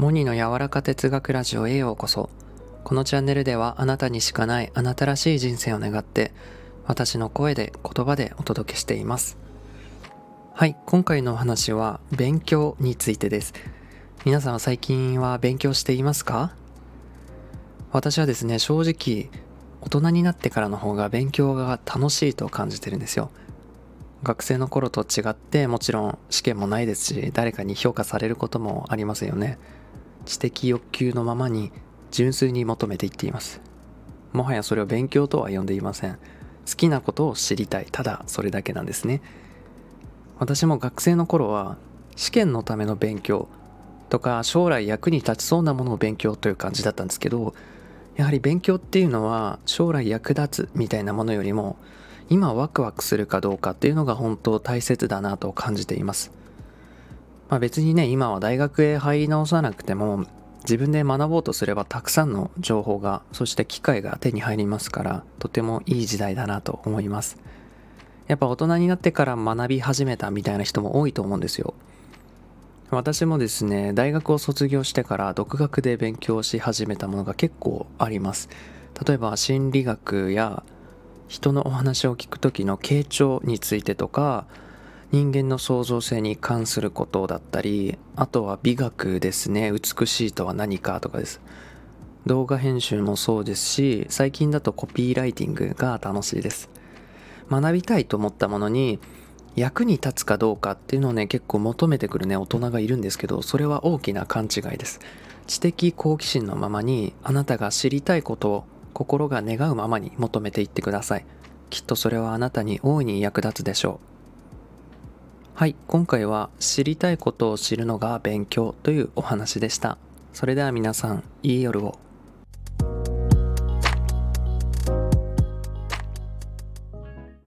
モニの柔らか哲学ラジオへようこそ。このチャンネルではあなたにしかないあなたらしい人生を願って私の声で言葉でお届けしています。はい今回のお話は勉強についてです。皆さんは最近は勉強していますか？私はですね正直大人になってからの方が勉強が楽しいと感じてるんですよ。学生の頃と違ってもちろん試験もないですし誰かに評価されることもありませんよね。知的欲求のままに純粋に求めていっています。もはやそれを勉強とは呼んでいません。好きなことを知りたい。ただそれだけなんですね。私も学生の頃は試験のための勉強とか将来役に立ちそうなものを勉強という感じだったんですけどやはり勉強っていうのは将来役立つみたいなものよりも今ワクワクするかどうかっていうのが本当大切だなと感じています。まあ、別にね今は大学へ入り直さなくても自分で学ぼうとすればたくさんの情報がそして機会が手に入りますからとてもいい時代だなと思います。やっぱ大人になってから学び始めたみたいな人も多いと思うんですよ。私もですね大学を卒業してから独学で勉強し始めたものが結構あります。例えば心理学や人のお話を聞く時の傾聴についてとか人間の創造性に関することだったりあとは美学ですね。美しいとは何かとかです。動画編集もそうですし最近だとコピーライティングが楽しいです。学びたいと思ったものに役に立つかどうかっていうのをね結構求めてくるね大人がいるんですけどそれは大きな勘違いです。知的好奇心のままにあなたが知りたいことを心が願うままに求めていってください。きっとそれはあなたに大いに役立つでしょう。はい今回は知りたいことを知るのが勉強というお話でした。それでは皆さんいい夜を。